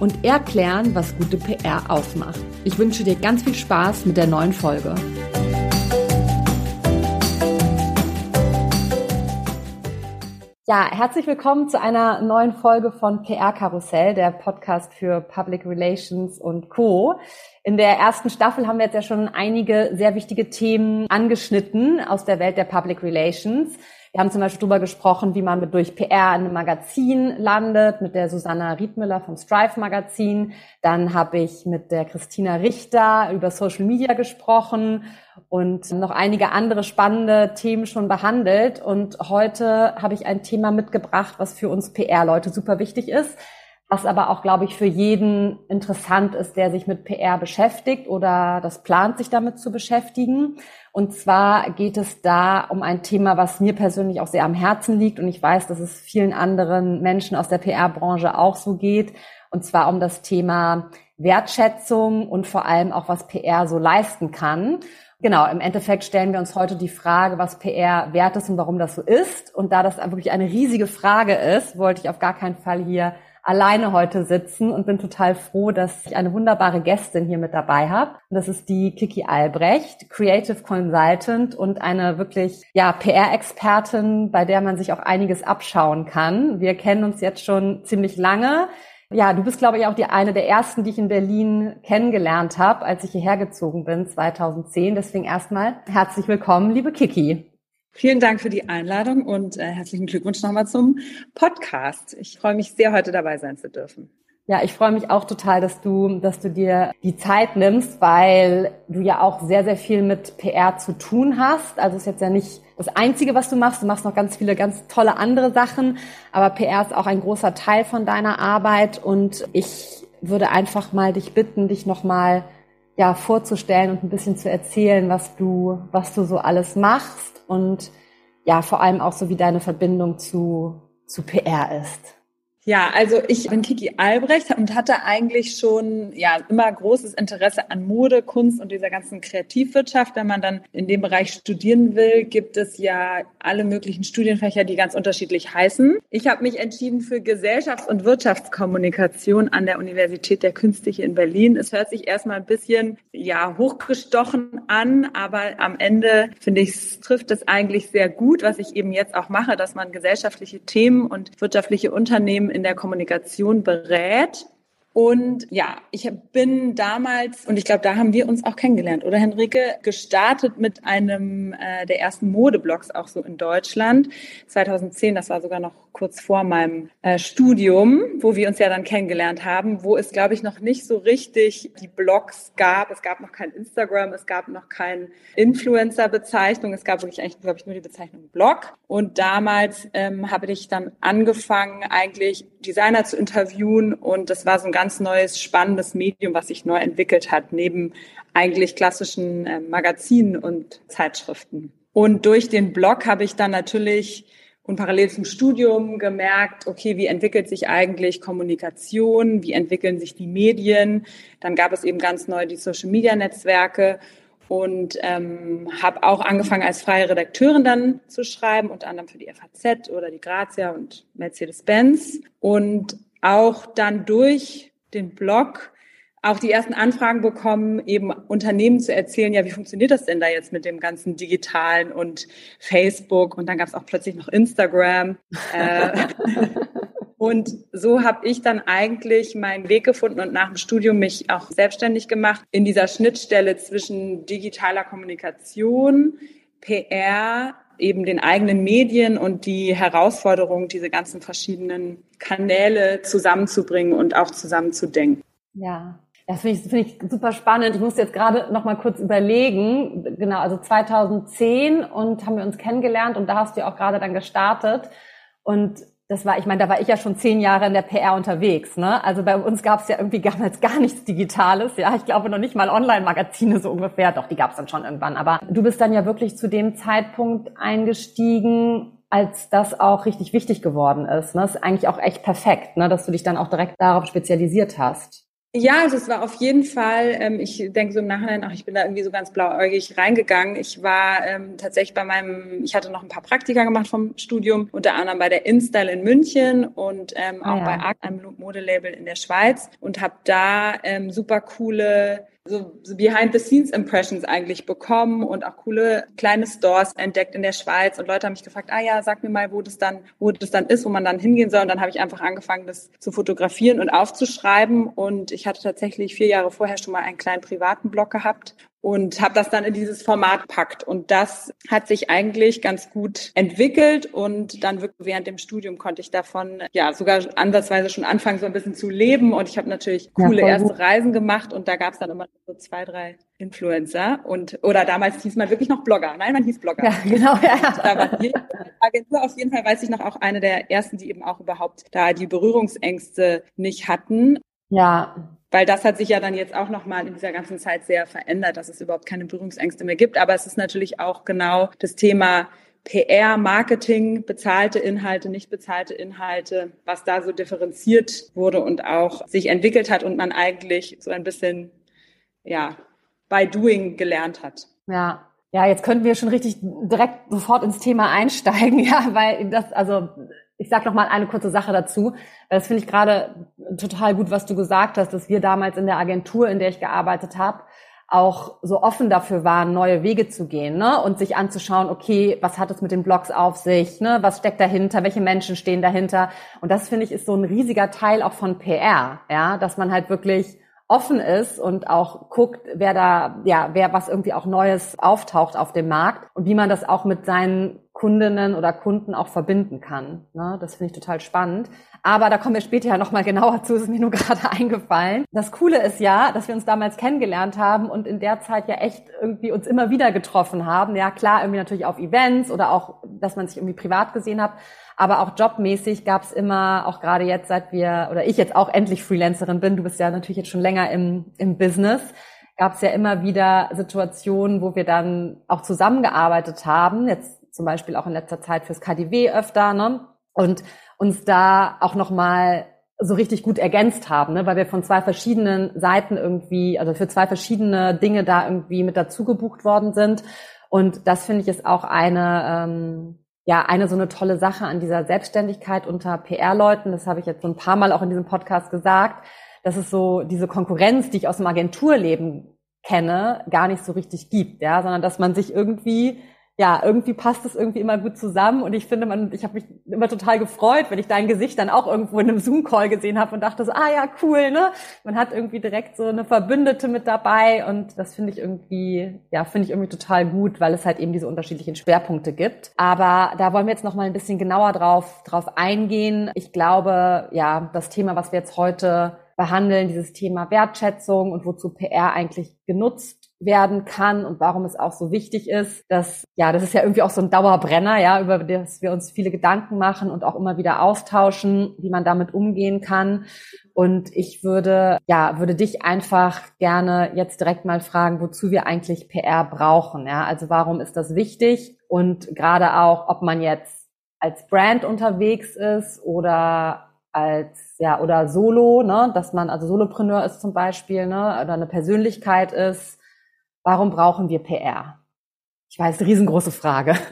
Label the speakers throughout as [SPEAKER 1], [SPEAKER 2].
[SPEAKER 1] und erklären, was gute PR ausmacht. Ich wünsche dir ganz viel Spaß mit der neuen Folge. Ja, herzlich willkommen zu einer neuen Folge von PR Karussell, der Podcast für Public Relations und Co. In der ersten Staffel haben wir jetzt ja schon einige sehr wichtige Themen angeschnitten aus der Welt der Public Relations. Wir haben zum Beispiel darüber gesprochen, wie man durch PR in einem Magazin landet, mit der Susanna Riedmüller vom Strive Magazin. Dann habe ich mit der Christina Richter über Social Media gesprochen und noch einige andere spannende Themen schon behandelt. Und heute habe ich ein Thema mitgebracht, was für uns PR-Leute super wichtig ist was aber auch, glaube ich, für jeden interessant ist, der sich mit PR beschäftigt oder das plant, sich damit zu beschäftigen. Und zwar geht es da um ein Thema, was mir persönlich auch sehr am Herzen liegt und ich weiß, dass es vielen anderen Menschen aus der PR-Branche auch so geht. Und zwar um das Thema Wertschätzung und vor allem auch, was PR so leisten kann. Genau, im Endeffekt stellen wir uns heute die Frage, was PR wert ist und warum das so ist. Und da das wirklich eine riesige Frage ist, wollte ich auf gar keinen Fall hier alleine heute sitzen und bin total froh, dass ich eine wunderbare Gästin hier mit dabei habe. Und das ist die Kiki Albrecht, Creative Consultant und eine wirklich ja PR-Expertin, bei der man sich auch einiges abschauen kann. Wir kennen uns jetzt schon ziemlich lange. Ja, du bist, glaube ich, auch die eine der ersten, die ich in Berlin kennengelernt habe, als ich hierher gezogen bin, 2010. Deswegen erstmal herzlich willkommen, liebe Kiki.
[SPEAKER 2] Vielen Dank für die Einladung und äh, herzlichen Glückwunsch nochmal zum Podcast. Ich freue mich sehr, heute dabei sein zu dürfen.
[SPEAKER 1] Ja, ich freue mich auch total, dass du, dass du dir die Zeit nimmst, weil du ja auch sehr, sehr viel mit PR zu tun hast. Also ist jetzt ja nicht das Einzige, was du machst. Du machst noch ganz viele ganz tolle andere Sachen, aber PR ist auch ein großer Teil von deiner Arbeit und ich würde einfach mal dich bitten, dich nochmal ja, vorzustellen und ein bisschen zu erzählen, was du, was du so alles machst und ja, vor allem auch so wie deine Verbindung zu, zu PR ist.
[SPEAKER 2] Ja, also ich bin Kiki Albrecht und hatte eigentlich schon ja immer großes Interesse an Mode, Kunst und dieser ganzen Kreativwirtschaft. Wenn man dann in dem Bereich studieren will, gibt es ja alle möglichen Studienfächer, die ganz unterschiedlich heißen. Ich habe mich entschieden für Gesellschafts- und Wirtschaftskommunikation an der Universität der Künste hier in Berlin. Es hört sich erstmal ein bisschen ja hochgestochen an, aber am Ende finde ich, trifft es eigentlich sehr gut, was ich eben jetzt auch mache, dass man gesellschaftliche Themen und wirtschaftliche Unternehmen in der Kommunikation berät. Und ja, ich bin damals, und ich glaube, da haben wir uns auch kennengelernt, oder Henrike, gestartet mit einem äh, der ersten Modeblogs auch so in Deutschland. 2010, das war sogar noch kurz vor meinem äh, Studium, wo wir uns ja dann kennengelernt haben, wo es, glaube ich, noch nicht so richtig die Blogs gab. Es gab noch kein Instagram, es gab noch keine Influencer-Bezeichnung. Es gab wirklich eigentlich, glaube ich, nur die Bezeichnung Blog. Und damals ähm, habe ich dann angefangen, eigentlich Designer zu interviewen. Und das war so ein ganz neues, spannendes Medium, was sich neu entwickelt hat, neben eigentlich klassischen äh, Magazinen und Zeitschriften. Und durch den Blog habe ich dann natürlich und parallel zum Studium gemerkt, okay, wie entwickelt sich eigentlich Kommunikation, wie entwickeln sich die Medien. Dann gab es eben ganz neu die Social-Media-Netzwerke und ähm, habe auch angefangen als freie Redakteurin dann zu schreiben, unter anderem für die FAZ oder die Grazia und Mercedes-Benz. Und auch dann durch den Blog auch die ersten Anfragen bekommen, eben Unternehmen zu erzählen, ja, wie funktioniert das denn da jetzt mit dem ganzen Digitalen und Facebook und dann gab es auch plötzlich noch Instagram. Äh, und so habe ich dann eigentlich meinen Weg gefunden und nach dem Studium mich auch selbstständig gemacht in dieser Schnittstelle zwischen digitaler Kommunikation, PR, eben den eigenen Medien und die Herausforderung, diese ganzen verschiedenen Kanäle zusammenzubringen und auch zusammenzudenken.
[SPEAKER 1] Ja, das finde ich, finde ich super spannend. Ich muss jetzt gerade noch mal kurz überlegen. Genau, also 2010 und haben wir uns kennengelernt und da hast du ja auch gerade dann gestartet. Und das war, ich meine, da war ich ja schon zehn Jahre in der PR unterwegs. Ne? Also bei uns gab es ja irgendwie damals gar nichts Digitales. Ja, ich glaube noch nicht mal Online-Magazine so ungefähr. Doch, die gab es dann schon irgendwann. Aber du bist dann ja wirklich zu dem Zeitpunkt eingestiegen, als das auch richtig wichtig geworden ist. Ne? Das ist eigentlich auch echt perfekt, ne? dass du dich dann auch direkt darauf spezialisiert hast.
[SPEAKER 2] Ja, also es war auf jeden Fall, ähm, ich denke so im Nachhinein, ach, ich bin da irgendwie so ganz blauäugig reingegangen. Ich war ähm, tatsächlich bei meinem, ich hatte noch ein paar Praktika gemacht vom Studium, unter anderem bei der InStyle in München und ähm, auch ah, ja. bei Arc, einem Modelabel in der Schweiz und habe da ähm, super coole so, Behind-the-Scenes-Impressions eigentlich bekommen und auch coole kleine Stores entdeckt in der Schweiz. Und Leute haben mich gefragt, ah ja, sag mir mal, wo das dann, wo das dann ist, wo man dann hingehen soll. Und dann habe ich einfach angefangen, das zu fotografieren und aufzuschreiben. Und ich hatte tatsächlich vier Jahre vorher schon mal einen kleinen privaten Blog gehabt und habe das dann in dieses Format packt. Und das hat sich eigentlich ganz gut entwickelt und dann wirklich während dem Studium konnte ich davon ja sogar ansatzweise schon anfangen, so ein bisschen zu leben. Und ich habe natürlich coole ja, erste Reisen gemacht und da gab es dann immer so zwei, drei Influencer und oder damals hieß man wirklich noch Blogger. Nein, man hieß Blogger. Ja, genau. Ja. Da war die Agentur auf jeden Fall, weiß ich noch, auch eine der ersten, die eben auch überhaupt da die Berührungsängste nicht hatten.
[SPEAKER 1] Ja,
[SPEAKER 2] weil das hat sich ja dann jetzt auch nochmal in dieser ganzen Zeit sehr verändert, dass es überhaupt keine Berührungsängste mehr gibt. Aber es ist natürlich auch genau das Thema PR, Marketing, bezahlte Inhalte, nicht bezahlte Inhalte, was da so differenziert wurde und auch sich entwickelt hat und man eigentlich so ein bisschen, ja, by doing gelernt hat.
[SPEAKER 1] Ja, ja, jetzt könnten wir schon richtig direkt sofort ins Thema einsteigen, ja, weil das, also ich sage noch mal eine kurze Sache dazu. Das finde ich gerade total gut, was du gesagt hast, dass wir damals in der Agentur, in der ich gearbeitet habe, auch so offen dafür waren, neue Wege zu gehen ne? und sich anzuschauen, okay, was hat es mit den Blogs auf sich, ne? was steckt dahinter, welche Menschen stehen dahinter. Und das finde ich ist so ein riesiger Teil auch von PR, ja, dass man halt wirklich offen ist und auch guckt, wer da, ja, wer was irgendwie auch Neues auftaucht auf dem Markt und wie man das auch mit seinen Kundinnen oder Kunden auch verbinden kann. Ne? Das finde ich total spannend. Aber da kommen wir später ja nochmal genauer zu, ist mir nur gerade eingefallen. Das Coole ist ja, dass wir uns damals kennengelernt haben und in der Zeit ja echt irgendwie uns immer wieder getroffen haben. Ja, klar, irgendwie natürlich auf Events oder auch, dass man sich irgendwie privat gesehen hat. Aber auch jobmäßig gab es immer, auch gerade jetzt, seit wir, oder ich jetzt auch endlich Freelancerin bin, du bist ja natürlich jetzt schon länger im, im Business, gab es ja immer wieder Situationen, wo wir dann auch zusammengearbeitet haben. Jetzt zum Beispiel auch in letzter Zeit fürs KDW öfter, ne? Und uns da auch nochmal so richtig gut ergänzt haben, ne? weil wir von zwei verschiedenen Seiten irgendwie, also für zwei verschiedene Dinge da irgendwie mit dazu gebucht worden sind. Und das finde ich ist auch eine, ähm, ja, eine so eine tolle Sache an dieser Selbstständigkeit unter PR-Leuten. Das habe ich jetzt so ein paar Mal auch in diesem Podcast gesagt, dass es so diese Konkurrenz, die ich aus dem Agenturleben kenne, gar nicht so richtig gibt, ja, sondern dass man sich irgendwie ja, irgendwie passt es irgendwie immer gut zusammen und ich finde, man, ich habe mich immer total gefreut, wenn ich dein Gesicht dann auch irgendwo in einem Zoom-Call gesehen habe und dachte so, ah ja, cool, ne? Man hat irgendwie direkt so eine Verbündete mit dabei und das finde ich irgendwie, ja, finde ich irgendwie total gut, weil es halt eben diese unterschiedlichen Schwerpunkte gibt. Aber da wollen wir jetzt noch mal ein bisschen genauer drauf, drauf eingehen. Ich glaube, ja, das Thema, was wir jetzt heute behandeln, dieses Thema Wertschätzung und wozu PR eigentlich genutzt werden kann und warum es auch so wichtig ist, dass, ja, das ist ja irgendwie auch so ein Dauerbrenner, ja, über das wir uns viele Gedanken machen und auch immer wieder austauschen, wie man damit umgehen kann. Und ich würde, ja, würde dich einfach gerne jetzt direkt mal fragen, wozu wir eigentlich PR brauchen, ja, also warum ist das wichtig? Und gerade auch, ob man jetzt als Brand unterwegs ist oder als ja oder Solo, ne, dass man also Solopreneur ist zum Beispiel, ne, oder eine Persönlichkeit ist Warum brauchen wir PR? Ich weiß, riesengroße Frage.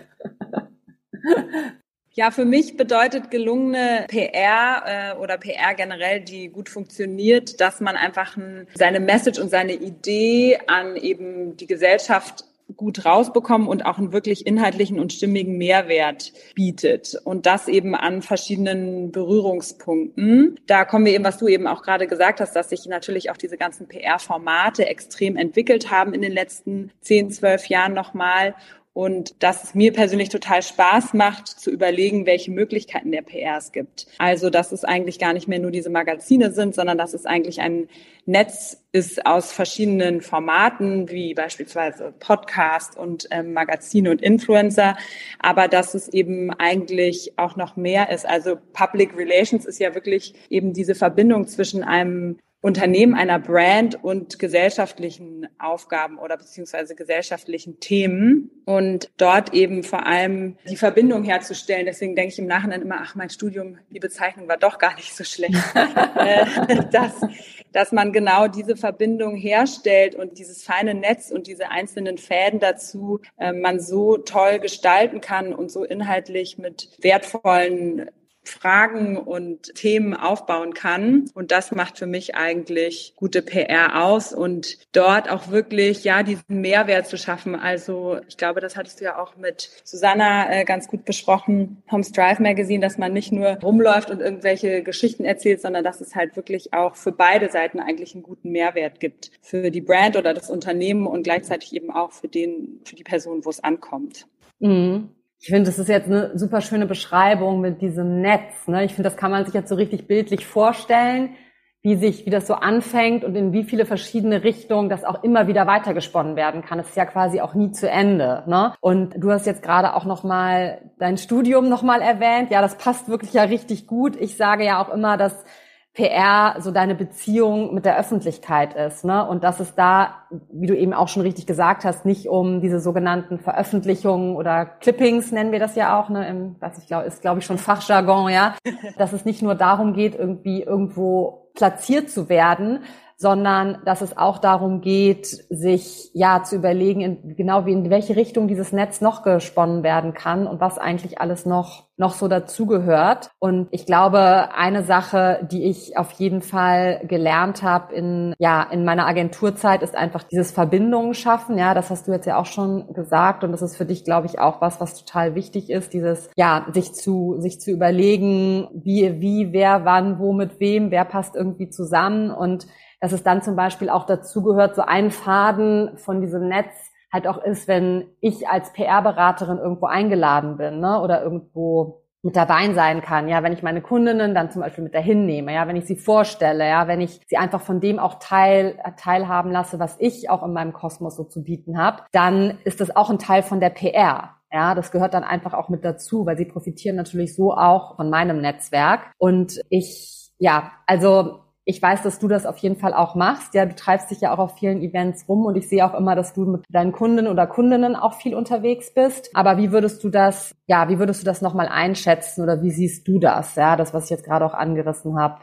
[SPEAKER 2] Ja, für mich bedeutet gelungene PR äh, oder PR generell, die gut funktioniert, dass man einfach ein, seine Message und seine Idee an eben die Gesellschaft gut rausbekommen und auch einen wirklich inhaltlichen und stimmigen Mehrwert bietet. Und das eben an verschiedenen Berührungspunkten. Da kommen wir eben, was du eben auch gerade gesagt hast, dass sich natürlich auch diese ganzen PR-Formate extrem entwickelt haben in den letzten zehn, zwölf Jahren nochmal. Und dass es mir persönlich total Spaß macht, zu überlegen, welche Möglichkeiten der PR es gibt. Also, dass es eigentlich gar nicht mehr nur diese Magazine sind, sondern dass es eigentlich ein Netz ist aus verschiedenen Formaten, wie beispielsweise Podcast und ähm, Magazine und Influencer, aber dass es eben eigentlich auch noch mehr ist. Also Public Relations ist ja wirklich eben diese Verbindung zwischen einem Unternehmen einer Brand und gesellschaftlichen Aufgaben oder beziehungsweise gesellschaftlichen Themen und dort eben vor allem die Verbindung herzustellen. Deswegen denke ich im Nachhinein immer, ach, mein Studium, die Bezeichnung war doch gar nicht so schlecht, äh, dass, dass man genau diese Verbindung herstellt und dieses feine Netz und diese einzelnen Fäden dazu äh, man so toll gestalten kann und so inhaltlich mit wertvollen Fragen und Themen aufbauen kann. Und das macht für mich eigentlich gute PR aus und dort auch wirklich, ja, diesen Mehrwert zu schaffen. Also ich glaube, das hattest du ja auch mit Susanna äh, ganz gut besprochen, Homes Drive Magazine, dass man nicht nur rumläuft und irgendwelche Geschichten erzählt, sondern dass es halt wirklich auch für beide Seiten eigentlich einen guten Mehrwert gibt. Für die Brand oder das Unternehmen und gleichzeitig eben auch für den, für die Person, wo es ankommt.
[SPEAKER 1] Mhm. Ich finde, das ist jetzt eine super schöne Beschreibung mit diesem Netz. Ne? Ich finde, das kann man sich jetzt so richtig bildlich vorstellen, wie sich, wie das so anfängt und in wie viele verschiedene Richtungen das auch immer wieder weitergesponnen werden kann. Es ist ja quasi auch nie zu Ende. Ne? Und du hast jetzt gerade auch noch mal dein Studium noch mal erwähnt. Ja, das passt wirklich ja richtig gut. Ich sage ja auch immer, dass PR so deine Beziehung mit der Öffentlichkeit ist, ne? Und dass es da, wie du eben auch schon richtig gesagt hast, nicht um diese sogenannten Veröffentlichungen oder Clippings nennen wir das ja auch, ne? Im, was ich glaube, ist glaube ich schon Fachjargon, ja, dass es nicht nur darum geht, irgendwie irgendwo platziert zu werden, sondern dass es auch darum geht, sich ja zu überlegen, in, genau wie in welche Richtung dieses Netz noch gesponnen werden kann und was eigentlich alles noch noch so dazugehört. Und ich glaube, eine Sache, die ich auf jeden Fall gelernt habe in ja in meiner Agenturzeit, ist einfach dieses Verbindungen schaffen. Ja, das hast du jetzt ja auch schon gesagt und das ist für dich, glaube ich, auch was, was total wichtig ist. Dieses ja sich zu sich zu überlegen, wie wie wer wann wo mit wem, wer passt irgendwie zusammen und dass es dann zum Beispiel auch dazu gehört, so ein Faden von diesem Netz halt auch ist, wenn ich als PR-Beraterin irgendwo eingeladen bin ne, oder irgendwo mit dabei sein kann, ja, wenn ich meine Kundinnen dann zum Beispiel mit dahin nehme, ja, wenn ich sie vorstelle, ja, wenn ich sie einfach von dem auch teil, teilhaben lasse, was ich auch in meinem Kosmos so zu bieten habe, dann ist das auch ein Teil von der PR. Ja, das gehört dann einfach auch mit dazu, weil sie profitieren natürlich so auch von meinem Netzwerk. Und ich, ja, also ich weiß, dass du das auf jeden Fall auch machst. Ja, du treibst dich ja auch auf vielen Events rum und ich sehe auch immer, dass du mit deinen Kunden oder Kundinnen auch viel unterwegs bist. Aber wie würdest du das, ja, wie würdest du das nochmal einschätzen oder wie siehst du das? Ja, das, was ich jetzt gerade auch angerissen habe.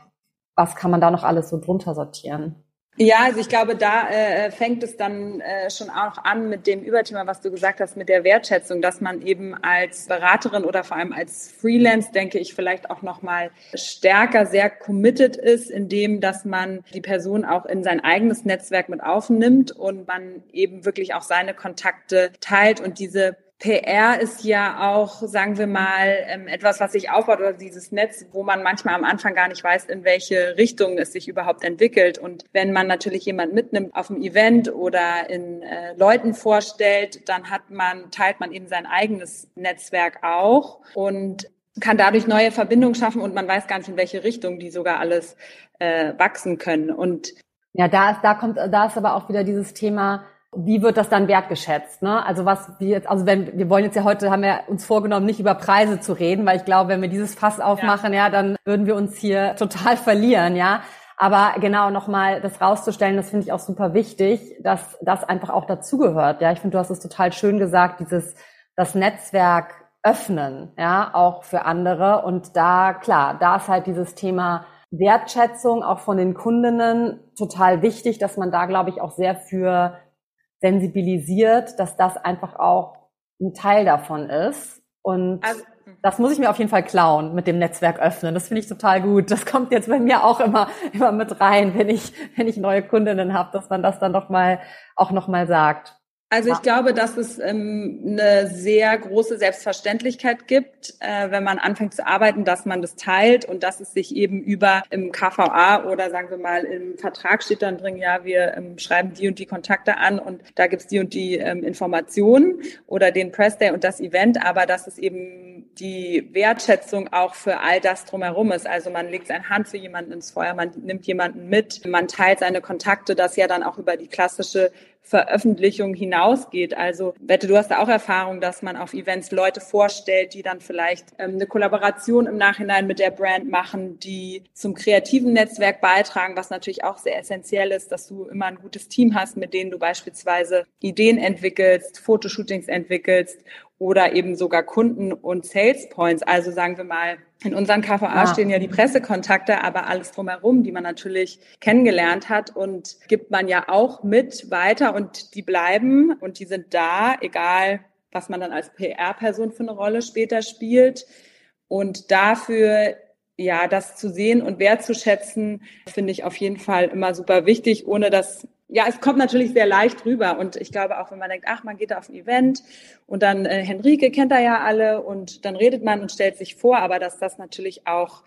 [SPEAKER 1] Was kann man da noch alles so drunter sortieren?
[SPEAKER 2] Ja, also ich glaube, da äh, fängt es dann äh, schon auch an mit dem Überthema, was du gesagt hast, mit der Wertschätzung, dass man eben als Beraterin oder vor allem als Freelance, denke ich, vielleicht auch noch mal stärker sehr committed ist, indem, dass man die Person auch in sein eigenes Netzwerk mit aufnimmt und man eben wirklich auch seine Kontakte teilt und diese PR ist ja auch, sagen wir mal, ähm, etwas, was sich aufbaut oder dieses Netz, wo man manchmal am Anfang gar nicht weiß, in welche Richtung es sich überhaupt entwickelt. Und wenn man natürlich jemand mitnimmt auf dem Event oder in äh, Leuten vorstellt, dann hat man, teilt man eben sein eigenes Netzwerk auch und kann dadurch neue Verbindungen schaffen und man weiß gar nicht, in welche Richtung die sogar alles äh, wachsen können. Und
[SPEAKER 1] ja, da ist, da kommt, da ist aber auch wieder dieses Thema, wie wird das dann wertgeschätzt? Ne? Also was wir jetzt, also wenn wir wollen jetzt ja heute, haben wir uns vorgenommen, nicht über Preise zu reden, weil ich glaube, wenn wir dieses Fass aufmachen, ja, ja dann würden wir uns hier total verlieren, ja. Aber genau nochmal das rauszustellen, das finde ich auch super wichtig, dass das einfach auch dazugehört. Ja, ich finde, du hast es total schön gesagt, dieses das Netzwerk öffnen, ja, auch für andere. Und da, klar, da ist halt dieses Thema Wertschätzung auch von den Kundinnen total wichtig, dass man da, glaube ich, auch sehr für sensibilisiert, dass das einfach auch ein Teil davon ist. Und also, das muss ich mir auf jeden Fall klauen mit dem Netzwerk öffnen. Das finde ich total gut. Das kommt jetzt bei mir auch immer, immer mit rein, wenn ich, wenn ich neue Kundinnen habe, dass man das dann doch mal, auch noch mal sagt.
[SPEAKER 2] Also ich glaube, dass es ähm, eine sehr große Selbstverständlichkeit gibt, äh, wenn man anfängt zu arbeiten, dass man das teilt und dass es sich eben über im KVA oder sagen wir mal im Vertrag steht dann drin, ja, wir ähm, schreiben die und die Kontakte an und da gibt's die und die ähm, Informationen oder den Press Day und das Event, aber dass es eben die Wertschätzung auch für all das drumherum ist. Also man legt seine Hand für jemanden ins Feuer, man nimmt jemanden mit, man teilt seine Kontakte, das ja dann auch über die klassische Veröffentlichung hinausgeht. Also Wette, du hast da auch Erfahrung, dass man auf Events Leute vorstellt, die dann vielleicht ähm, eine Kollaboration im Nachhinein mit der Brand machen, die zum kreativen Netzwerk beitragen, was natürlich auch sehr essentiell ist, dass du immer ein gutes Team hast, mit denen du beispielsweise Ideen entwickelst, Fotoshootings entwickelst oder eben sogar Kunden und Sales Points. Also sagen wir mal, in unseren KVA ja. stehen ja die Pressekontakte, aber alles drumherum, die man natürlich kennengelernt hat und gibt man ja auch mit weiter und die bleiben und die sind da, egal was man dann als PR-Person für eine Rolle später spielt. Und dafür ja, das zu sehen und wertzuschätzen, finde ich auf jeden Fall immer super wichtig, ohne dass ja, es kommt natürlich sehr leicht rüber. Und ich glaube auch, wenn man denkt, ach, man geht da auf ein Event und dann äh, Henrike kennt da ja alle und dann redet man und stellt sich vor, aber dass das natürlich auch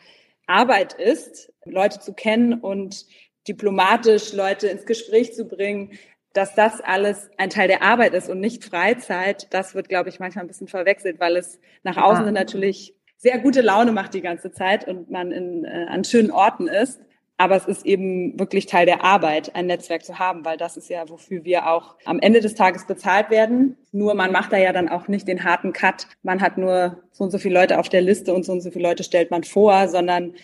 [SPEAKER 2] Arbeit ist, Leute zu kennen und diplomatisch Leute ins Gespräch zu bringen, dass das alles ein Teil der Arbeit ist und nicht Freizeit, das wird, glaube ich, manchmal ein bisschen verwechselt, weil es nach außen ja. natürlich sehr gute Laune macht die ganze Zeit und man in, äh, an schönen Orten ist. Aber es ist eben wirklich Teil der Arbeit, ein Netzwerk zu haben, weil das ist ja, wofür wir auch am Ende des Tages bezahlt werden. Nur man macht da ja dann auch nicht den harten Cut. Man hat nur so und so viele Leute auf der Liste und so und so viele Leute stellt man vor, sondern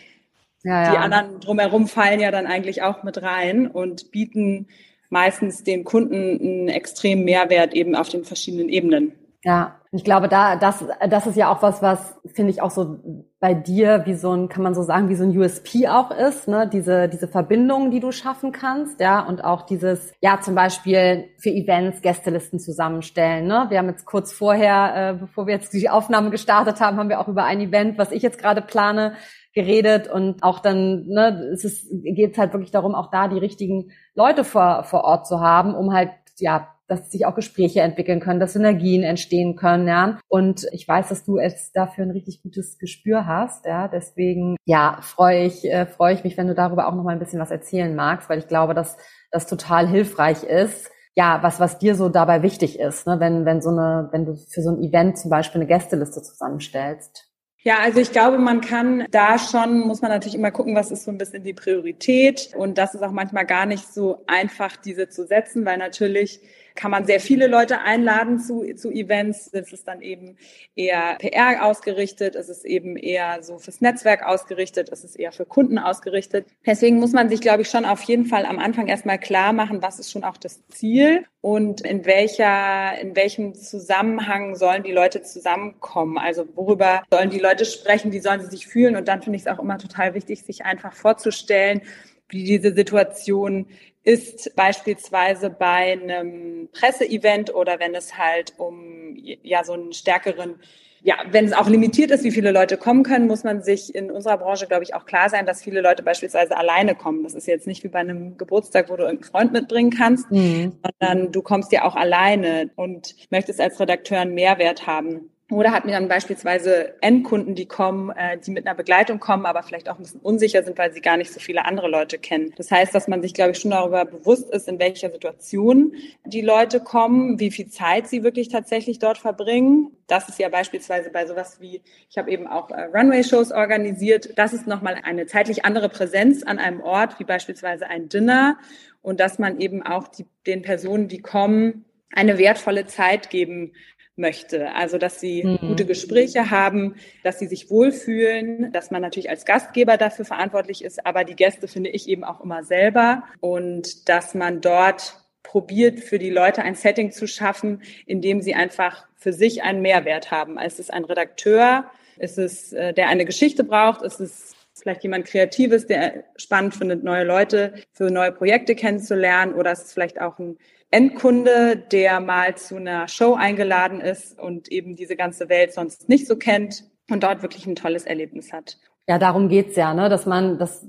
[SPEAKER 2] ja, ja. die anderen drumherum fallen ja dann eigentlich auch mit rein und bieten meistens den Kunden einen extremen Mehrwert eben auf den verschiedenen Ebenen.
[SPEAKER 1] Ja, ich glaube, da, das, das ist ja auch was, was finde ich auch so bei dir wie so ein, kann man so sagen, wie so ein USP auch ist, ne? Diese, diese Verbindungen, die du schaffen kannst, ja, und auch dieses, ja, zum Beispiel für Events Gästelisten zusammenstellen, ne? Wir haben jetzt kurz vorher, äh, bevor wir jetzt die Aufnahme gestartet haben, haben wir auch über ein Event, was ich jetzt gerade plane, geredet und auch dann, ne, es ist, geht halt wirklich darum, auch da die richtigen Leute vor, vor Ort zu haben, um halt, ja, dass sich auch Gespräche entwickeln können, dass Synergien entstehen können, ja. Und ich weiß, dass du es dafür ein richtig gutes Gespür hast, ja. Deswegen, ja, freue ich, äh, freue ich mich, wenn du darüber auch noch mal ein bisschen was erzählen magst, weil ich glaube, dass das total hilfreich ist. Ja, was, was dir so dabei wichtig ist, ne? wenn, wenn so eine, wenn du für so ein Event zum Beispiel eine Gästeliste zusammenstellst.
[SPEAKER 2] Ja, also ich glaube, man kann da schon, muss man natürlich immer gucken, was ist so ein bisschen die Priorität. Und das ist auch manchmal gar nicht so einfach, diese zu setzen, weil natürlich kann man sehr viele Leute einladen zu, zu Events. Es ist dann eben eher PR ausgerichtet, es ist eben eher so fürs Netzwerk ausgerichtet, es ist eher für Kunden ausgerichtet. Deswegen muss man sich, glaube ich, schon auf jeden Fall am Anfang erstmal klar machen, was ist schon auch das Ziel und in welcher, in welchem Zusammenhang sollen die Leute zusammenkommen? Also worüber sollen die Leute sprechen? Wie sollen sie sich fühlen? Und dann finde ich es auch immer total wichtig, sich einfach vorzustellen, wie diese Situation ist beispielsweise bei einem Presseevent oder wenn es halt um ja so einen stärkeren ja, wenn es auch limitiert ist, wie viele Leute kommen können, muss man sich in unserer Branche, glaube ich, auch klar sein, dass viele Leute beispielsweise alleine kommen. Das ist jetzt nicht wie bei einem Geburtstag, wo du irgendeinen Freund mitbringen kannst, mhm. sondern du kommst ja auch alleine und möchtest als Redakteur einen Mehrwert haben. Oder hat mir dann beispielsweise Endkunden, die kommen, äh, die mit einer Begleitung kommen, aber vielleicht auch ein bisschen unsicher sind, weil sie gar nicht so viele andere Leute kennen. Das heißt, dass man sich, glaube ich, schon darüber bewusst ist, in welcher Situation die Leute kommen, wie viel Zeit sie wirklich tatsächlich dort verbringen. Das ist ja beispielsweise bei sowas wie, ich habe eben auch äh, Runway-Shows organisiert. Das ist nochmal eine zeitlich andere Präsenz an einem Ort, wie beispielsweise ein Dinner. Und dass man eben auch die, den Personen, die kommen, eine wertvolle Zeit geben möchte. Also, dass sie mhm. gute Gespräche haben, dass sie sich wohlfühlen, dass man natürlich als Gastgeber dafür verantwortlich ist, aber die Gäste finde ich eben auch immer selber und dass man dort probiert, für die Leute ein Setting zu schaffen, in dem sie einfach für sich einen Mehrwert haben. Es ist ein Redakteur, es ist, äh, der eine Geschichte braucht, es ist vielleicht jemand Kreatives, der spannend findet, neue Leute für neue Projekte kennenzulernen oder es ist vielleicht auch ein Endkunde, der mal zu einer Show eingeladen ist und eben diese ganze Welt sonst nicht so kennt und dort wirklich ein tolles Erlebnis hat.
[SPEAKER 1] Ja, darum geht's ja, ne? dass man, das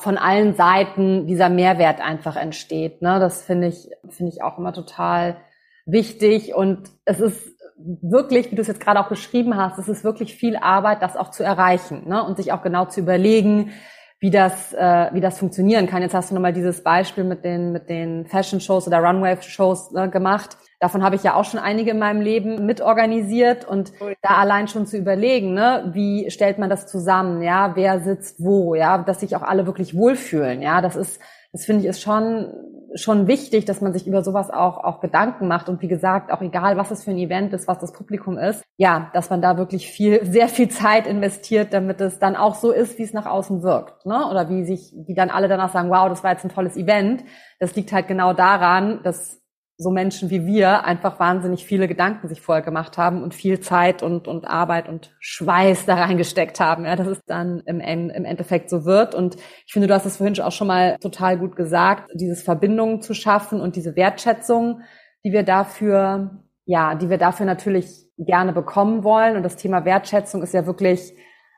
[SPEAKER 1] von allen Seiten dieser Mehrwert einfach entsteht. Ne? Das finde ich, finde ich auch immer total wichtig. Und es ist wirklich, wie du es jetzt gerade auch beschrieben hast, es ist wirklich viel Arbeit, das auch zu erreichen ne? und sich auch genau zu überlegen, wie das, äh, wie das funktionieren kann. Jetzt hast du nochmal dieses Beispiel mit den, mit den Fashion-Shows oder Runway-Shows äh, gemacht. Davon habe ich ja auch schon einige in meinem Leben mitorganisiert und da allein schon zu überlegen, ne, wie stellt man das zusammen, ja, wer sitzt wo, ja, dass sich auch alle wirklich wohlfühlen, ja, das ist, das finde ich ist schon schon wichtig, dass man sich über sowas auch, auch Gedanken macht und wie gesagt, auch egal, was es für ein Event ist, was das Publikum ist, ja, dass man da wirklich viel, sehr viel Zeit investiert, damit es dann auch so ist, wie es nach außen wirkt, ne? Oder wie sich, wie dann alle danach sagen, wow, das war jetzt ein tolles Event. Das liegt halt genau daran, dass so Menschen wie wir einfach wahnsinnig viele Gedanken sich vorher gemacht haben und viel Zeit und, und Arbeit und Schweiß da reingesteckt haben, ja, dass es dann im, im Endeffekt so wird. Und ich finde, du hast es vorhin auch schon mal total gut gesagt, dieses Verbindungen zu schaffen und diese Wertschätzung, die wir dafür, ja, die wir dafür natürlich gerne bekommen wollen. Und das Thema Wertschätzung ist ja wirklich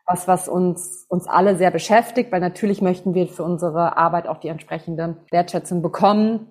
[SPEAKER 1] was, was uns, uns alle sehr beschäftigt, weil natürlich möchten wir für unsere Arbeit auch die entsprechende Wertschätzung bekommen.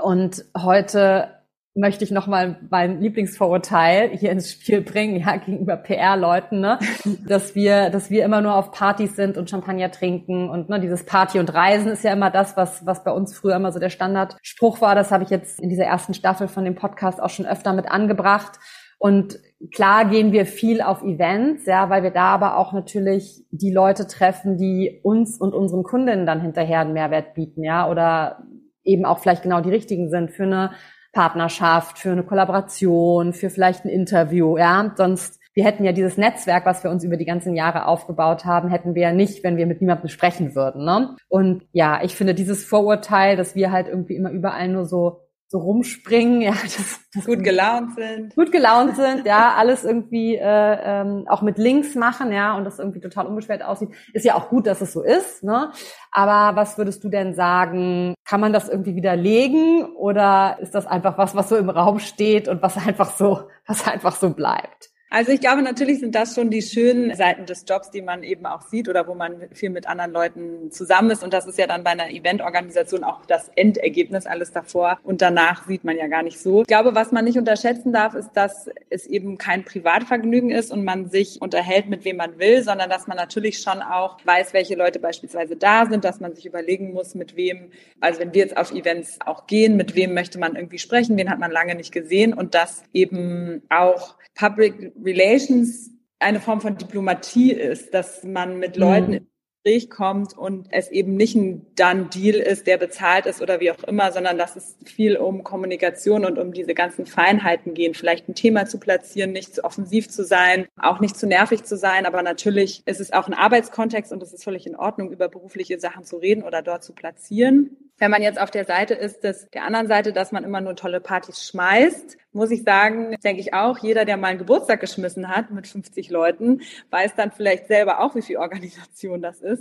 [SPEAKER 1] Und heute möchte ich nochmal mein Lieblingsvorurteil hier ins Spiel bringen, ja, gegenüber PR-Leuten, ne? dass wir, dass wir immer nur auf Partys sind und Champagner trinken und ne, dieses Party und Reisen ist ja immer das, was, was bei uns früher immer so der Standardspruch war. Das habe ich jetzt in dieser ersten Staffel von dem Podcast auch schon öfter mit angebracht. Und klar gehen wir viel auf Events, ja, weil wir da aber auch natürlich die Leute treffen, die uns und unseren Kundinnen dann hinterher einen Mehrwert bieten, ja, oder eben auch vielleicht genau die richtigen sind für eine Partnerschaft, für eine Kollaboration, für vielleicht ein Interview, ja. Sonst, wir hätten ja dieses Netzwerk, was wir uns über die ganzen Jahre aufgebaut haben, hätten wir ja nicht, wenn wir mit niemandem sprechen würden, ne? Und ja, ich finde dieses Vorurteil, dass wir halt irgendwie immer überall nur so so rumspringen, ja, das,
[SPEAKER 2] das gut gelaunt sind.
[SPEAKER 1] Gut gelaunt sind, ja, alles irgendwie äh, ähm, auch mit Links machen, ja, und das irgendwie total unbeschwert aussieht. Ist ja auch gut, dass es so ist, ne? Aber was würdest du denn sagen? Kann man das irgendwie widerlegen oder ist das einfach was, was so im Raum steht und was einfach so, was einfach so bleibt?
[SPEAKER 2] Also ich glaube, natürlich sind das schon die schönen Seiten des Jobs, die man eben auch sieht oder wo man viel mit anderen Leuten zusammen ist. Und das ist ja dann bei einer Eventorganisation auch das Endergebnis. Alles davor und danach sieht man ja gar nicht so. Ich glaube, was man nicht unterschätzen darf, ist, dass es eben kein Privatvergnügen ist und man sich unterhält, mit wem man will, sondern dass man natürlich schon auch weiß, welche Leute beispielsweise da sind, dass man sich überlegen muss, mit wem, also wenn wir jetzt auf Events auch gehen, mit wem möchte man irgendwie sprechen, wen hat man lange nicht gesehen und dass eben auch Public Relations eine Form von Diplomatie ist, dass man mit Leuten mhm. Gespräch kommt und es eben nicht ein Done-Deal ist, der bezahlt ist oder wie auch immer, sondern dass es viel um Kommunikation und um diese ganzen Feinheiten gehen, vielleicht ein Thema zu platzieren, nicht zu offensiv zu sein, auch nicht zu nervig zu sein, aber natürlich ist es auch ein Arbeitskontext und es ist völlig in Ordnung, über berufliche Sachen zu reden oder dort zu platzieren. Wenn man jetzt auf der Seite ist, des, der anderen Seite, dass man immer nur tolle Partys schmeißt, muss ich sagen, denke ich auch, jeder, der mal einen Geburtstag geschmissen hat mit 50 Leuten, weiß dann vielleicht selber auch, wie viel Organisation das ist.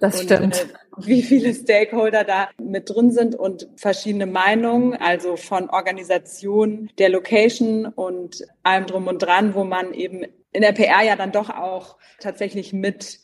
[SPEAKER 1] Das und, stimmt. Äh,
[SPEAKER 2] wie viele Stakeholder da mit drin sind und verschiedene Meinungen, also von Organisation, der Location und allem drum und dran, wo man eben in der PR ja dann doch auch tatsächlich mit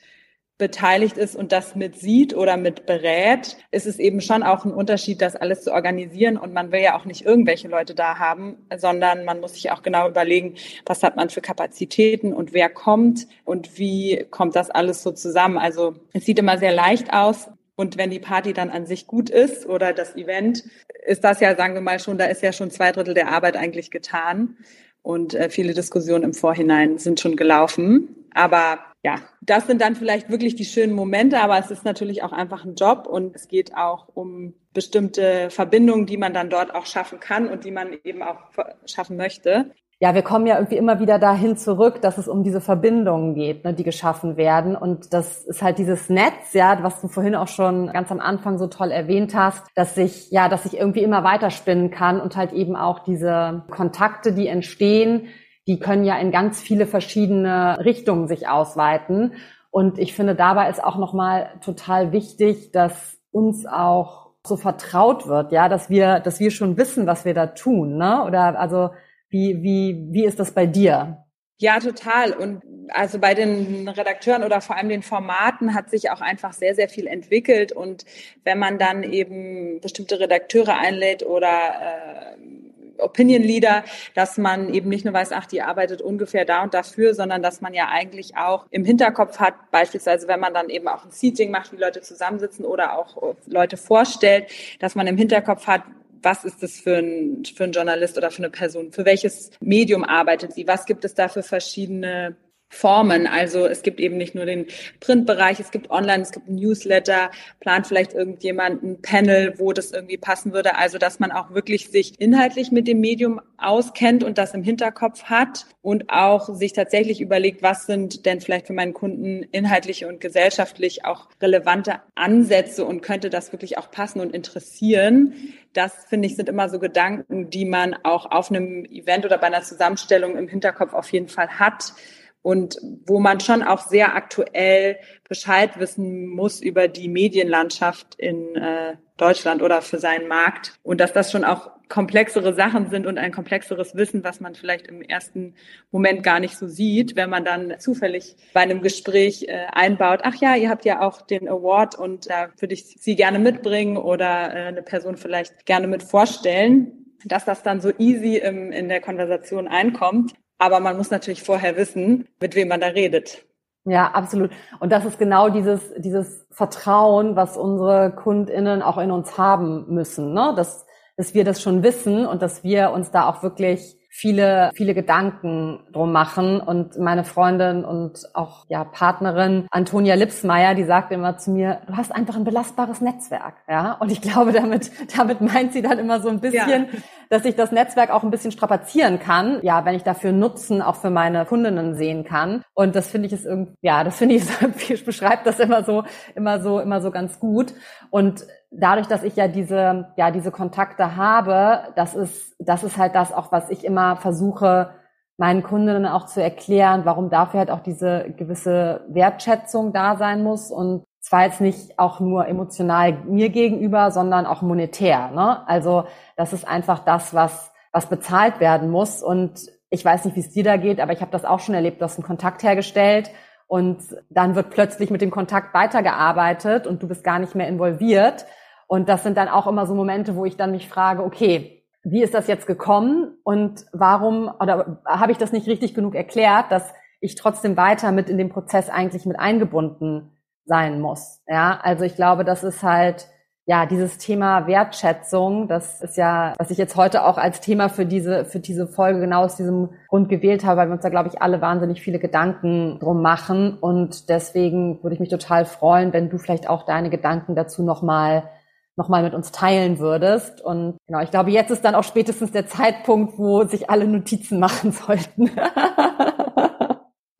[SPEAKER 2] beteiligt ist und das mit sieht oder mit berät, ist es eben schon auch ein Unterschied, das alles zu organisieren. Und man will ja auch nicht irgendwelche Leute da haben, sondern man muss sich auch genau überlegen, was hat man für Kapazitäten und wer kommt und wie kommt das alles so zusammen. Also es sieht immer sehr leicht aus. Und wenn die Party dann an sich gut ist oder das Event, ist das ja, sagen wir mal schon, da ist ja schon zwei Drittel der Arbeit eigentlich getan. Und äh, viele Diskussionen im Vorhinein sind schon gelaufen. Aber ja, das sind dann vielleicht wirklich die schönen Momente, aber es ist natürlich auch einfach ein Job und es geht auch um bestimmte Verbindungen, die man dann dort auch schaffen kann und die man eben auch schaffen möchte.
[SPEAKER 1] Ja, wir kommen ja irgendwie immer wieder dahin zurück, dass es um diese Verbindungen geht, ne, die geschaffen werden. Und das ist halt dieses Netz, ja, was du vorhin auch schon ganz am Anfang so toll erwähnt hast, dass sich, ja, dass sich irgendwie immer weiterspinnen kann und halt eben auch diese Kontakte, die entstehen, die können ja in ganz viele verschiedene Richtungen sich ausweiten. Und ich finde, dabei ist auch nochmal total wichtig, dass uns auch so vertraut wird, ja, dass wir, dass wir schon wissen, was wir da tun, ne? Oder also wie, wie, wie ist das bei dir?
[SPEAKER 2] Ja, total. Und also bei den Redakteuren oder vor allem den Formaten hat sich auch einfach sehr, sehr viel entwickelt. Und wenn man dann eben bestimmte Redakteure einlädt oder äh, Opinion Leader, dass man eben nicht nur weiß, ach, die arbeitet ungefähr da und dafür, sondern dass man ja eigentlich auch im Hinterkopf hat, beispielsweise wenn man dann eben auch ein Seating macht, wie Leute zusammensitzen oder auch Leute vorstellt, dass man im Hinterkopf hat, was ist das für ein, für ein Journalist oder für eine Person? Für welches Medium arbeitet sie? Was gibt es da für verschiedene Formen. Also es gibt eben nicht nur den Printbereich, es gibt Online, es gibt Newsletter, plant vielleicht irgendjemand ein Panel, wo das irgendwie passen würde. Also dass man auch wirklich sich inhaltlich mit dem Medium auskennt und das im Hinterkopf hat und auch sich tatsächlich überlegt, was sind denn vielleicht für meinen Kunden inhaltliche und gesellschaftlich auch relevante Ansätze und könnte das wirklich auch passen und interessieren. Das finde ich sind immer so Gedanken, die man auch auf einem Event oder bei einer Zusammenstellung im Hinterkopf auf jeden Fall hat und wo man schon auch sehr aktuell Bescheid wissen muss über die Medienlandschaft in äh, Deutschland oder für seinen Markt. Und dass das schon auch komplexere Sachen sind und ein komplexeres Wissen, was man vielleicht im ersten Moment gar nicht so sieht, wenn man dann zufällig bei einem Gespräch äh, einbaut, ach ja, ihr habt ja auch den Award und da würde ich Sie gerne mitbringen oder äh, eine Person vielleicht gerne mit vorstellen dass das dann so easy im, in der Konversation einkommt, aber man muss natürlich vorher wissen, mit wem man da redet.
[SPEAKER 1] Ja, absolut. Und das ist genau dieses, dieses Vertrauen, was unsere KundInnen auch in uns haben müssen, ne? Dass, dass wir das schon wissen und dass wir uns da auch wirklich viele, viele Gedanken drum machen. Und meine Freundin und auch ja, Partnerin Antonia Lipsmeier, die sagt immer zu mir, du hast einfach ein belastbares Netzwerk. Ja? Und ich glaube, damit, damit meint sie dann immer so ein bisschen, ja. dass ich das Netzwerk auch ein bisschen strapazieren kann. Ja, wenn ich dafür Nutzen auch für meine Kundinnen sehen kann. Und das finde ich ist irgendwie, ja, das finde ich, beschreibt das immer so, immer so, immer so ganz gut. Und dadurch, dass ich ja diese, ja, diese Kontakte habe, das ist, das ist halt das auch, was ich immer versuche, meinen Kundinnen auch zu erklären, warum dafür halt auch diese gewisse Wertschätzung da sein muss und zwar jetzt nicht auch nur emotional mir gegenüber, sondern auch monetär. Ne? Also das ist einfach das, was, was bezahlt werden muss. Und ich weiß nicht, wie es dir da geht, aber ich habe das auch schon erlebt, du hast einen Kontakt hergestellt und dann wird plötzlich mit dem Kontakt weitergearbeitet und du bist gar nicht mehr involviert. Und das sind dann auch immer so Momente, wo ich dann mich frage, okay, wie ist das jetzt gekommen und warum oder habe ich das nicht richtig genug erklärt, dass ich trotzdem weiter mit in den Prozess eigentlich mit eingebunden sein muss. Ja, also ich glaube, das ist halt ja dieses Thema Wertschätzung. Das ist ja, was ich jetzt heute auch als Thema für diese für diese Folge genau aus diesem Grund gewählt habe, weil wir uns da glaube ich alle wahnsinnig viele Gedanken drum machen und deswegen würde ich mich total freuen, wenn du vielleicht auch deine Gedanken dazu noch mal nochmal mit uns teilen würdest. Und genau, ich glaube, jetzt ist dann auch spätestens der Zeitpunkt, wo sich alle Notizen machen sollten.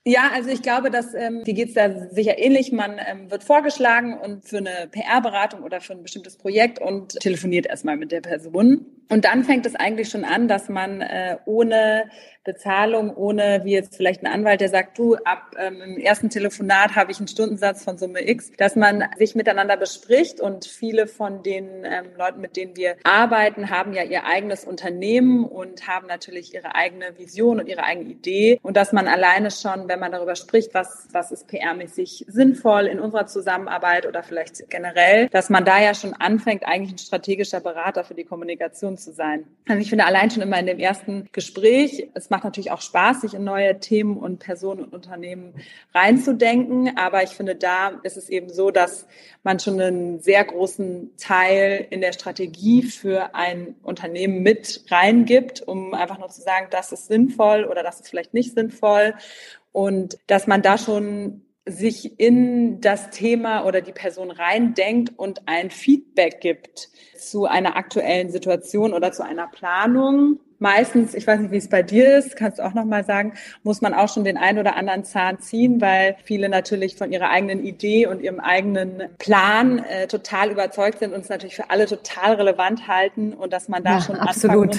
[SPEAKER 2] Ja, also ich glaube, dass ähm, dir geht's da sicher ähnlich. Man ähm, wird vorgeschlagen und für eine PR-Beratung oder für ein bestimmtes Projekt und telefoniert erstmal mit der Person. Und dann fängt es eigentlich schon an, dass man äh, ohne Bezahlung, ohne wie jetzt vielleicht ein Anwalt, der sagt, du, ab ähm, im ersten Telefonat habe ich einen Stundensatz von Summe X, dass man sich miteinander bespricht und viele von den ähm, Leuten, mit denen wir arbeiten, haben ja ihr eigenes Unternehmen und haben natürlich ihre eigene Vision und ihre eigene Idee und dass man alleine schon, wenn man darüber spricht, was, was ist PR-mäßig sinnvoll in unserer Zusammenarbeit oder vielleicht generell, dass man da ja schon anfängt, eigentlich ein strategischer Berater für die Kommunikation zu sein. Also ich finde allein schon immer in dem ersten Gespräch, es macht natürlich auch Spaß, sich in neue Themen und Personen und Unternehmen reinzudenken. Aber ich finde, da ist es eben so, dass man schon einen sehr großen Teil in der Strategie für ein Unternehmen mit reingibt, um einfach nur zu sagen, das ist sinnvoll oder das ist vielleicht nicht sinnvoll. Und dass man da schon sich in das Thema oder die Person reindenkt und ein Feedback gibt zu einer aktuellen Situation oder zu einer Planung. Meistens, ich weiß nicht, wie es bei dir ist, kannst du auch noch mal sagen, muss man auch schon den einen oder anderen Zahn ziehen, weil viele natürlich von ihrer eigenen Idee und ihrem eigenen Plan äh, total überzeugt sind und es natürlich für alle total relevant halten und dass man da ja, schon
[SPEAKER 1] absolut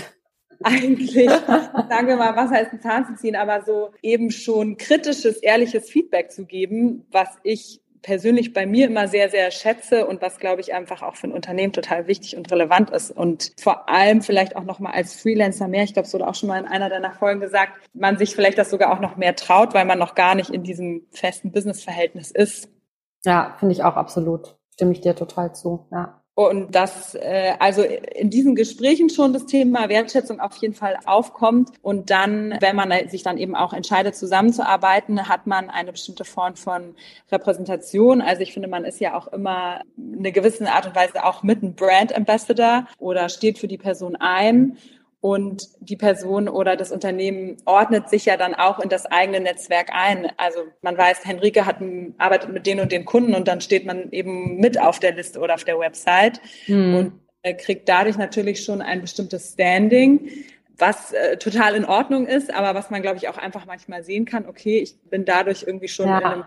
[SPEAKER 2] eigentlich, sagen wir mal, was heißt ein Zahn zu ziehen, aber so eben schon kritisches, ehrliches Feedback zu geben, was ich persönlich bei mir immer sehr, sehr schätze und was, glaube ich, einfach auch für ein Unternehmen total wichtig und relevant ist. Und vor allem vielleicht auch nochmal als Freelancer mehr, ich glaube, es wurde auch schon mal in einer deiner Folgen gesagt, man sich vielleicht das sogar auch noch mehr traut, weil man noch gar nicht in diesem festen Businessverhältnis ist.
[SPEAKER 1] Ja, finde ich auch absolut. Stimme ich dir total zu, ja.
[SPEAKER 2] Und dass äh, also in diesen Gesprächen schon das Thema Wertschätzung auf jeden Fall aufkommt. Und dann, wenn man sich dann eben auch entscheidet, zusammenzuarbeiten, hat man eine bestimmte Form von Repräsentation. Also ich finde, man ist ja auch immer eine gewisse Art und Weise auch mit einem Brand Ambassador oder steht für die Person ein. Und die Person oder das Unternehmen ordnet sich ja dann auch in das eigene Netzwerk ein. Also man weiß, Henrike hat, arbeitet mit den und den Kunden und dann steht man eben mit auf der Liste oder auf der Website mhm. und äh, kriegt dadurch natürlich schon ein bestimmtes Standing, was äh, total in Ordnung ist, aber was man, glaube ich, auch einfach manchmal sehen kann, okay, ich bin dadurch irgendwie schon ja. in einem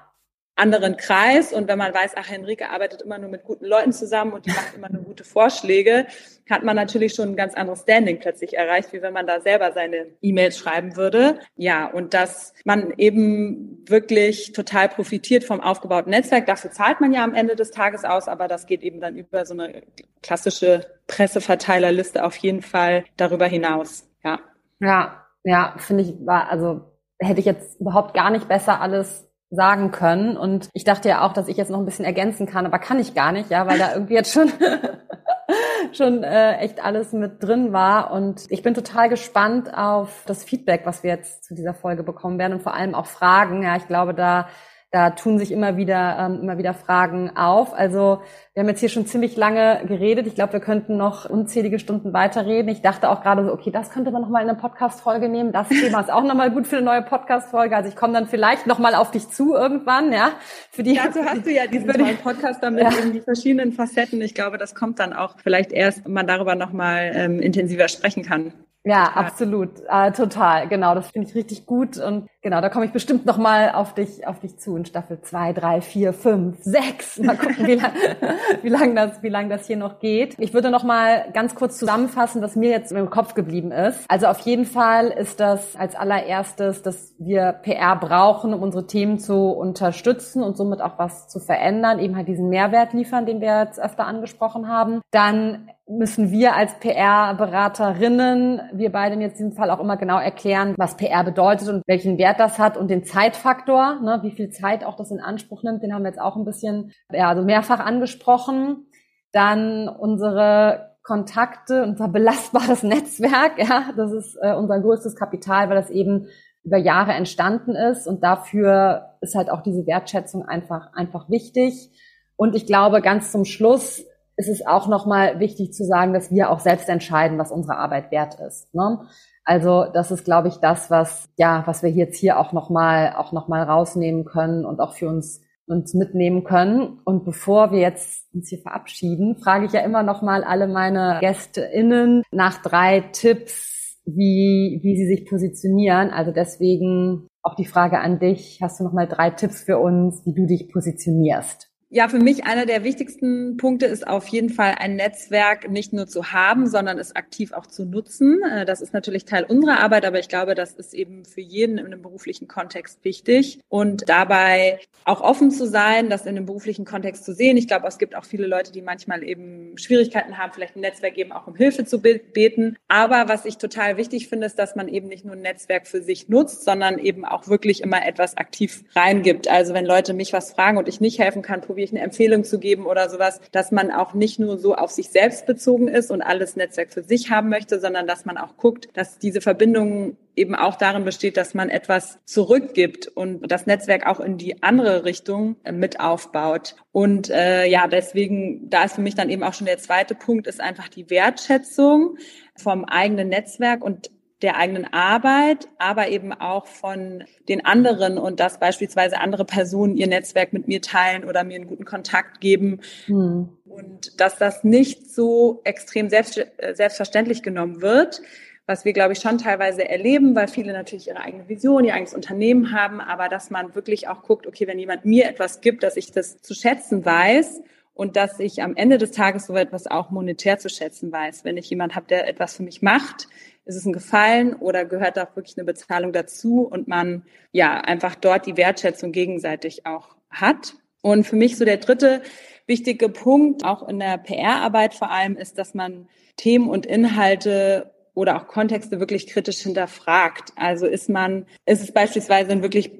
[SPEAKER 2] anderen Kreis. Und wenn man weiß, ach, Henrike arbeitet immer nur mit guten Leuten zusammen und die macht immer nur gute Vorschläge, hat man natürlich schon ein ganz anderes Standing plötzlich erreicht, wie wenn man da selber seine E-Mails schreiben würde. Ja, und dass man eben wirklich total profitiert vom aufgebauten Netzwerk. Dafür zahlt man ja am Ende des Tages aus, aber das geht eben dann über so eine klassische Presseverteilerliste auf jeden Fall darüber hinaus. Ja.
[SPEAKER 1] Ja, ja, finde ich, war, also hätte ich jetzt überhaupt gar nicht besser alles sagen können. Und ich dachte ja auch, dass ich jetzt noch ein bisschen ergänzen kann, aber kann ich gar nicht, ja, weil da irgendwie jetzt schon schon äh, echt alles mit drin war. Und ich bin total gespannt auf das Feedback, was wir jetzt zu dieser Folge bekommen werden und vor allem auch Fragen. Ja, ich glaube, da da tun sich immer wieder, ähm, immer wieder Fragen auf. Also wir haben jetzt hier schon ziemlich lange geredet. Ich glaube, wir könnten noch unzählige Stunden weiterreden. Ich dachte auch gerade so, okay, das könnte man nochmal in eine Podcast-Folge nehmen. Das Thema ist auch nochmal gut für eine neue Podcast-Folge. Also ich komme dann vielleicht nochmal auf dich zu irgendwann, ja.
[SPEAKER 2] Für die, Dazu hast du ja diesen tollen Podcast damit ja. in die verschiedenen Facetten. Ich glaube, das kommt dann auch vielleicht erst, wenn man darüber nochmal ähm, intensiver sprechen kann.
[SPEAKER 1] Ja, total. absolut, äh, total, genau, das finde ich richtig gut und genau, da komme ich bestimmt noch mal auf dich, auf dich zu in Staffel zwei, drei, vier, fünf, sechs. Mal gucken, wie lang, wie lang das, lang das hier noch geht. Ich würde noch mal ganz kurz zusammenfassen, was mir jetzt im Kopf geblieben ist. Also auf jeden Fall ist das als allererstes, dass wir PR brauchen, um unsere Themen zu unterstützen und somit auch was zu verändern, eben halt diesen Mehrwert liefern, den wir jetzt öfter angesprochen haben. Dann müssen wir als PR-Beraterinnen, wir beide in diesem Fall auch immer genau erklären, was PR bedeutet und welchen Wert das hat und den Zeitfaktor, ne, wie viel Zeit auch das in Anspruch nimmt, den haben wir jetzt auch ein bisschen, ja, also mehrfach angesprochen. Dann unsere Kontakte, unser belastbares Netzwerk, ja, das ist äh, unser größtes Kapital, weil das eben über Jahre entstanden ist und dafür ist halt auch diese Wertschätzung einfach, einfach wichtig. Und ich glaube, ganz zum Schluss, ist es auch nochmal wichtig zu sagen, dass wir auch selbst entscheiden, was unsere Arbeit wert ist. Ne? Also das ist, glaube ich, das, was ja, was wir jetzt hier auch nochmal auch noch mal rausnehmen können und auch für uns uns mitnehmen können. Und bevor wir jetzt uns hier verabschieden, frage ich ja immer noch mal alle meine GästInnen nach drei Tipps, wie, wie sie sich positionieren. Also deswegen auch die Frage an dich. Hast du noch mal drei Tipps für uns, wie du dich positionierst?
[SPEAKER 2] Ja, für mich einer der wichtigsten Punkte ist auf jeden Fall ein Netzwerk nicht nur zu haben, sondern es aktiv auch zu nutzen. Äh, das ist natürlich Teil unserer Arbeit, aber ich glaube, das ist eben für jeden in einem beruflichen Kontext wichtig und dabei auch offen zu sein, das in einem beruflichen Kontext zu sehen. Ich glaube, es gibt auch viele Leute, die manchmal eben Schwierigkeiten haben, vielleicht ein Netzwerk eben auch um Hilfe zu beten. Aber was ich total wichtig finde, ist, dass man eben nicht nur ein Netzwerk für sich nutzt, sondern eben auch wirklich immer etwas aktiv reingibt. Also wenn Leute mich was fragen und ich nicht helfen kann, probiere ich eine Empfehlung zu geben oder sowas, dass man auch nicht nur so auf sich selbst bezogen ist und alles Netzwerk für sich haben möchte, sondern dass man auch guckt, dass diese Verbindung eben auch darin besteht, dass man etwas zurückgibt und das Netzwerk auch in die andere Richtung äh, mit aufbaut. Und äh, ja, deswegen, da ist für mich dann eben auch schon der zweite Punkt, ist einfach die Wertschätzung vom eigenen Netzwerk und der eigenen Arbeit, aber eben auch von den anderen und dass beispielsweise andere Personen ihr Netzwerk mit mir teilen oder mir einen guten Kontakt geben. Mhm. Und dass das nicht so extrem selbst, äh, selbstverständlich genommen wird, was wir, glaube ich, schon teilweise erleben, weil viele natürlich ihre eigene Vision, ihr eigenes Unternehmen haben, aber dass man wirklich auch guckt, okay, wenn jemand mir etwas gibt, dass ich das zu schätzen weiß und dass ich am Ende des Tages so etwas auch monetär zu schätzen weiß. Wenn ich jemand habe, der etwas für mich macht, ist es ein Gefallen oder gehört da wirklich eine Bezahlung dazu und man ja einfach dort die Wertschätzung gegenseitig auch hat. Und für mich so der dritte wichtige Punkt, auch in der PR-Arbeit vor allem, ist, dass man Themen und Inhalte oder auch Kontexte wirklich kritisch hinterfragt. Also ist man, ist es beispielsweise ein wirklich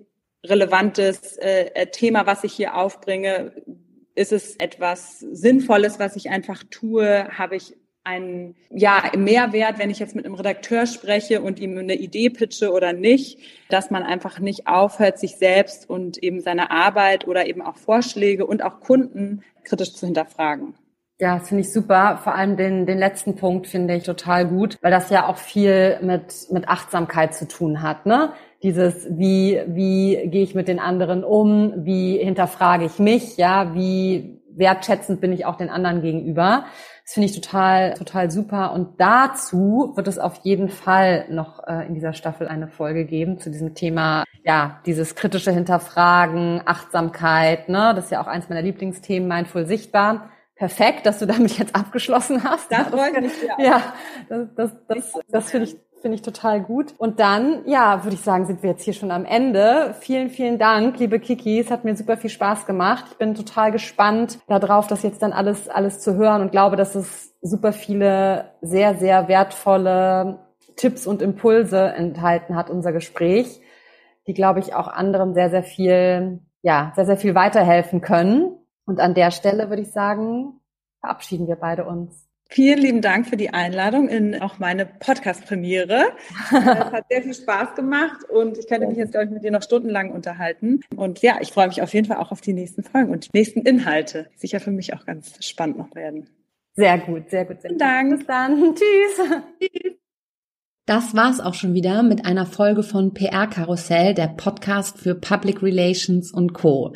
[SPEAKER 2] relevantes äh, Thema, was ich hier aufbringe? Ist es etwas Sinnvolles, was ich einfach tue? Habe ich einen ja, Mehrwert, wenn ich jetzt mit einem Redakteur spreche und ihm eine Idee pitche oder nicht, dass man einfach nicht aufhört, sich selbst und eben seine Arbeit oder eben auch Vorschläge und auch Kunden kritisch zu hinterfragen.
[SPEAKER 1] Ja, das finde ich super. Vor allem den, den letzten Punkt finde ich total gut, weil das ja auch viel mit, mit Achtsamkeit zu tun hat, ne? Dieses, wie, wie gehe ich mit den anderen um? Wie hinterfrage ich mich? Ja, wie wertschätzend bin ich auch den anderen gegenüber? Das finde ich total, total super. Und dazu wird es auf jeden Fall noch äh, in dieser Staffel eine Folge geben zu diesem Thema, ja, dieses kritische Hinterfragen, Achtsamkeit, ne? Das ist ja auch eins meiner Lieblingsthemen, Mindful Sichtbar. Perfekt, dass du damit jetzt abgeschlossen hast.
[SPEAKER 2] Das
[SPEAKER 1] ja. Ja, das, das, das, das finde ich Finde ich total gut. Und dann, ja, würde ich sagen, sind wir jetzt hier schon am Ende. Vielen, vielen Dank, liebe Kiki. Es hat mir super viel Spaß gemacht. Ich bin total gespannt darauf, das jetzt dann alles, alles zu hören und glaube, dass es super viele sehr, sehr wertvolle Tipps und Impulse enthalten hat, unser Gespräch, die, glaube ich, auch anderen sehr, sehr viel, ja, sehr, sehr viel weiterhelfen können. Und an der Stelle würde ich sagen, verabschieden wir beide uns.
[SPEAKER 2] Vielen lieben Dank für die Einladung in auch meine Podcast-Premiere. Es hat sehr viel Spaß gemacht und ich könnte mich jetzt, glaube ich, mit dir noch stundenlang unterhalten. Und ja, ich freue mich auf jeden Fall auch auf die nächsten Folgen und die nächsten Inhalte. Die sicher für mich auch ganz spannend noch werden.
[SPEAKER 1] Sehr gut, sehr gut. Sehr
[SPEAKER 2] gut. Dank.
[SPEAKER 1] Bis dann. Tschüss. Tschüss. Das war's auch schon wieder mit einer Folge von PR Karussell, der Podcast für Public Relations und Co.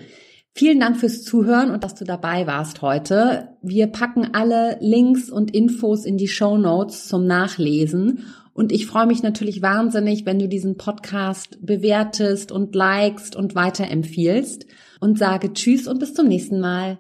[SPEAKER 1] Vielen Dank fürs Zuhören und dass du dabei warst heute. Wir packen alle Links und Infos in die Show Notes zum Nachlesen. Und ich freue mich natürlich wahnsinnig, wenn du diesen Podcast bewertest und likest und weiterempfiehlst und sage Tschüss und bis zum nächsten Mal.